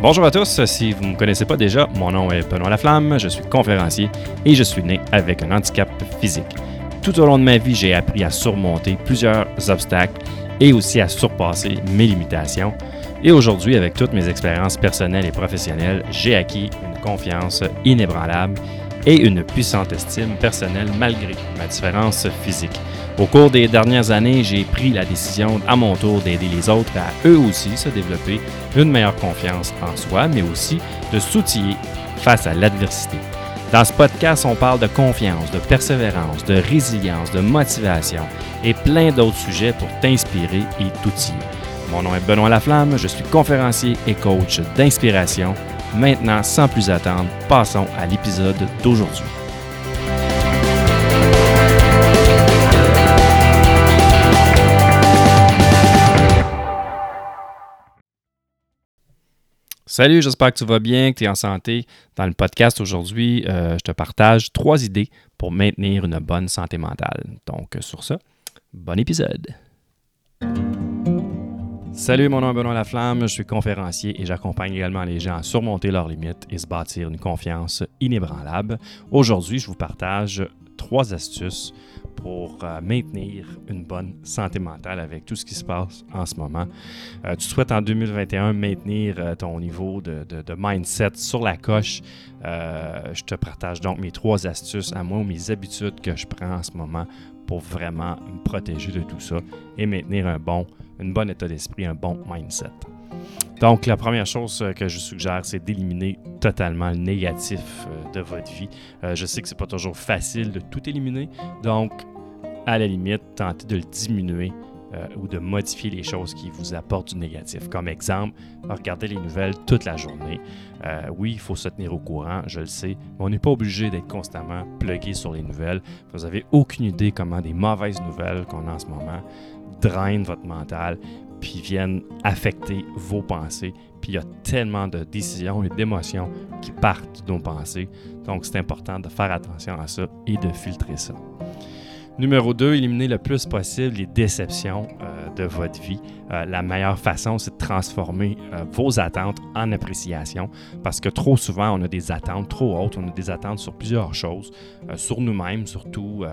Bonjour à tous, si vous ne me connaissez pas déjà, mon nom est Benoît Laflamme, je suis conférencier et je suis né avec un handicap physique. Tout au long de ma vie, j'ai appris à surmonter plusieurs obstacles et aussi à surpasser mes limitations. Et aujourd'hui, avec toutes mes expériences personnelles et professionnelles, j'ai acquis une confiance inébranlable et une puissante estime personnelle malgré ma différence physique. Au cours des dernières années, j'ai pris la décision à mon tour d'aider les autres à eux aussi se développer une meilleure confiance en soi, mais aussi de s'outiller face à l'adversité. Dans ce podcast, on parle de confiance, de persévérance, de résilience, de motivation et plein d'autres sujets pour t'inspirer et t'outiller. Mon nom est Benoît Laflamme, je suis conférencier et coach d'inspiration. Maintenant, sans plus attendre, passons à l'épisode d'aujourd'hui. Salut, j'espère que tu vas bien, que tu es en santé. Dans le podcast aujourd'hui, euh, je te partage trois idées pour maintenir une bonne santé mentale. Donc, sur ça, bon épisode. Salut, mon nom est Benoît Laflamme, je suis conférencier et j'accompagne également les gens à surmonter leurs limites et se bâtir une confiance inébranlable. Aujourd'hui, je vous partage trois astuces pour euh, maintenir une bonne santé mentale avec tout ce qui se passe en ce moment. Euh, tu souhaites en 2021 maintenir euh, ton niveau de, mindset sur la coche. je te partage donc mes trois astuces à moi ou mes habitudes que je prends en ce moment pour vraiment me protéger de tout ça et maintenir un bon, un bon état d'esprit, un bon mindset. Donc, la première chose que je suggère, c'est d'éliminer totalement le négatif de votre vie. je sais que c'est pas toujours facile de tout éliminer, donc à la limite, tenter de le diminuer euh, ou de modifier les choses qui vous apportent du négatif. Comme exemple, regarder les nouvelles toute la journée. Euh, oui, il faut se tenir au courant, je le sais, mais on n'est pas obligé d'être constamment plugué sur les nouvelles. Vous n'avez aucune idée comment des mauvaises nouvelles qu'on a en ce moment drainent votre mental puis viennent affecter vos pensées. Puis il y a tellement de décisions et d'émotions qui partent de nos pensées. Donc c'est important de faire attention à ça et de filtrer ça. Numéro 2, éliminer le plus possible les déceptions euh, de votre vie. Euh, la meilleure façon, c'est de transformer euh, vos attentes en appréciation parce que trop souvent, on a des attentes trop hautes, on a des attentes sur plusieurs choses, sur nous-mêmes, surtout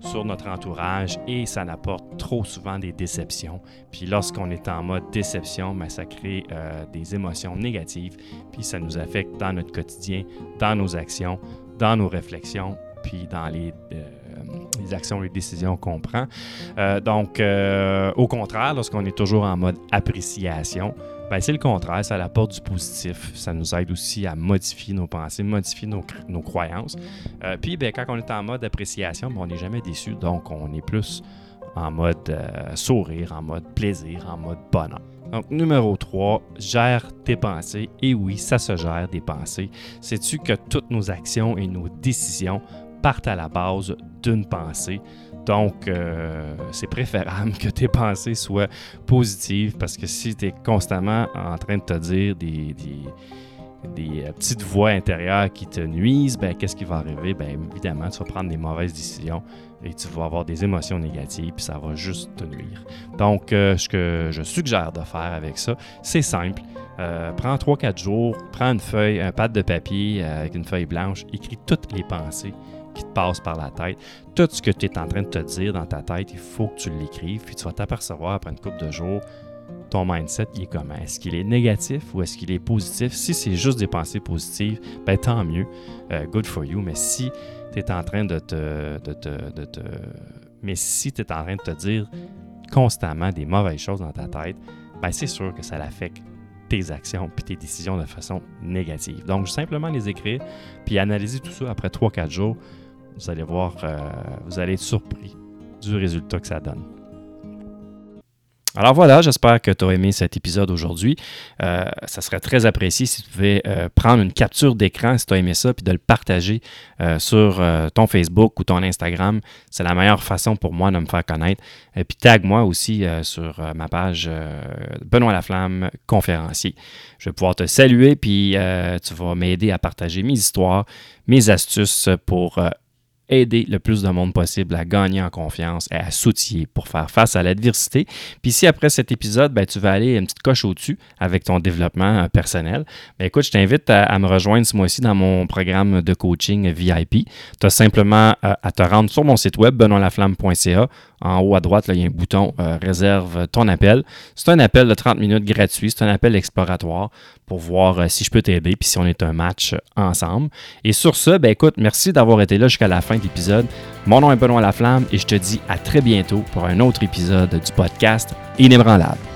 sur notre entourage et ça n'apporte trop souvent des déceptions. Puis lorsqu'on est en mode déception, ben, ça crée des émotions négatives, puis ça nous affecte dans notre quotidien, dans nos actions, dans nos réflexions, puis dans les les actions, les décisions qu'on prend. Euh, donc, euh, au contraire, lorsqu'on est toujours en mode appréciation, ben, c'est le contraire, ça apporte du positif. Ça nous aide aussi à modifier nos pensées, modifier nos, croyances. Euh, puis, ben, quand on est en mode appréciation, ben, on n'est jamais déçu. Donc, on est plus en mode sourire, en mode plaisir, en mode bonheur. Donc, numéro 3, gère tes pensées. Et oui, ça se gère des pensées. Sais-tu que toutes nos actions et nos décisions partent à la base d'une pensée. Donc, euh, c'est préférable que tes pensées soient positives parce que si tu es constamment en train de te dire des, euh, petites voix intérieures qui te nuisent, ben, qu'est-ce qui va arriver? Ben, évidemment, tu vas prendre des mauvaises décisions et tu vas avoir des émotions négatives, puis ça va juste te nuire. Donc, euh, ce que je suggère de faire avec ça, c'est simple. prends 3-4 jours, prends une feuille, un pad de papier avec une feuille blanche, écris toutes les pensées qui te passe par la tête. Tout ce que tu es en train de te dire dans ta tête, il faut que tu l'écrives, puis tu vas t'apercevoir après une couple de jours, ton mindset, il est comment? Est-ce qu'il est négatif ou est-ce qu'il est positif? Si c'est juste des pensées positives, ben tant mieux, euh, good for you. Mais si tu es en train de te, de te, Mais si tu es en train de te dire constamment des mauvaises choses dans ta tête, ben c'est sûr que ça l'affecte tes actions puis tes décisions de façon négative. Donc, simplement les écrire puis analyser tout ça après 3-4 jours vous allez voir, euh, vous allez être surpris du résultat que ça donne. Alors voilà, j'espère que tu as aimé cet épisode aujourd'hui. Euh, ça serait très apprécié si tu pouvais euh, prendre une capture d'écran si tu as aimé ça, puis de le partager sur ton Facebook ou ton Instagram. C'est la meilleure façon pour moi de me faire connaître. Et puis tag-moi aussi sur ma page Benoît Laflamme, conférencier. Je vais pouvoir te saluer, puis tu vas m'aider à partager mes histoires, mes astuces pour aider le plus de monde possible à gagner en confiance et à s'outiller pour faire face à l'adversité. Puis si après cet épisode, ben, tu vas aller une petite coche au-dessus avec ton développement euh, personnel, ben, écoute, je t'invite à, me rejoindre ce mois-ci dans mon programme de coaching VIP. Tu as simplement euh, à te rendre sur mon site web, benoîtlaflamme.ca. En haut à droite, il y a un bouton Réserve ton appel. C'est un appel de 30 minutes gratuit. C'est un appel exploratoire pour voir si je peux t'aider puis si on est un match ensemble. Et sur ce, ben écoute, merci d'avoir été là jusqu'à la fin de l'épisode. Mon nom est Benoît Laflamme et je te dis à très bientôt pour un autre épisode du podcast Inébranlable.